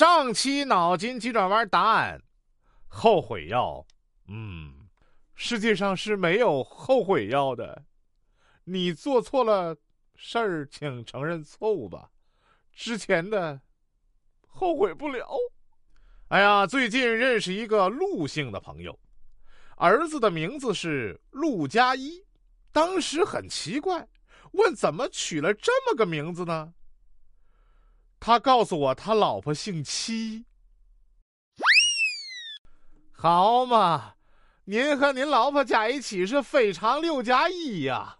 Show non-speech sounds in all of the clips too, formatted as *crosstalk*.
上期脑筋急转弯答案：后悔药。嗯，世界上是没有后悔药的。你做错了事儿，请承认错误吧。之前的后悔不了。哎呀，最近认识一个陆姓的朋友，儿子的名字是陆佳一。当时很奇怪，问怎么取了这么个名字呢？他告诉我，他老婆姓戚。好嘛，您和您老婆加一起是非常六加一呀。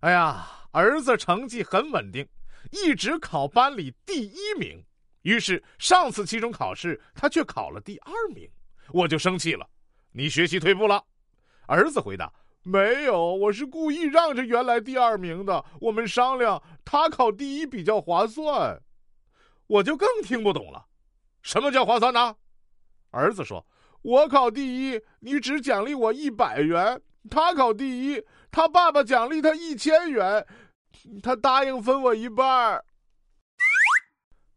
哎呀，儿子成绩很稳定，一直考班里第一名。于是上次期中考试，他却考了第二名，我就生气了。你学习退步了？儿子回答：没有，我是故意让着原来第二名的。我们商量，他考第一比较划算。我就更听不懂了，什么叫划算呢？儿子说：“我考第一，你只奖励我一百元；他考第一，他爸爸奖励他一千元，他答应分我一半。”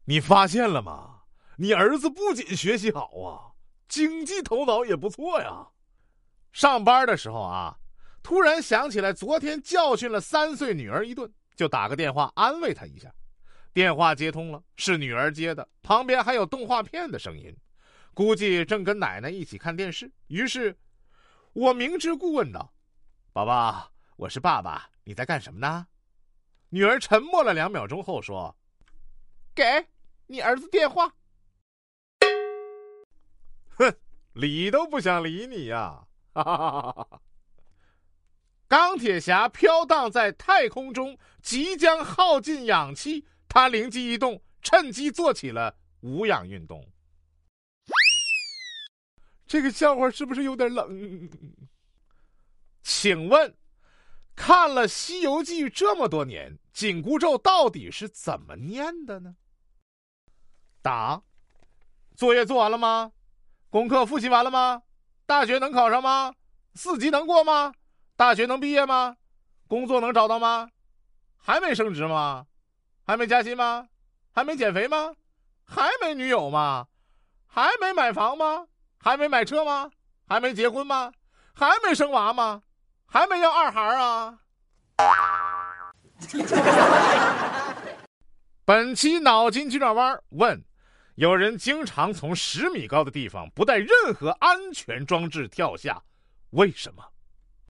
你发现了吗？你儿子不仅学习好啊，经济头脑也不错呀。上班的时候啊，突然想起来昨天教训了三岁女儿一顿，就打个电话安慰她一下。电话接通了，是女儿接的，旁边还有动画片的声音，估计正跟奶奶一起看电视。于是，我明知故问道：“宝宝，我是爸爸，你在干什么呢？”女儿沉默了两秒钟后说：“给你儿子电话。” *laughs* 哼，理都不想理你呀！哈哈哈哈哈！钢铁侠飘荡在太空中，即将耗尽氧气。他灵机一动，趁机做起了无氧运动。这个笑话是不是有点冷？请问，看了《西游记》这么多年，紧箍咒到底是怎么念的呢？答：作业做完了吗？功课复习完了吗？大学能考上吗？四级能过吗？大学能毕业吗？工作能找到吗？还没升职吗？还没加薪吗？还没减肥吗？还没女友吗？还没买房吗？还没买车吗？还没结婚吗？还没生娃吗？还没要二孩啊？*laughs* 本期脑筋急转弯问：有人经常从十米高的地方不带任何安全装置跳下，为什么？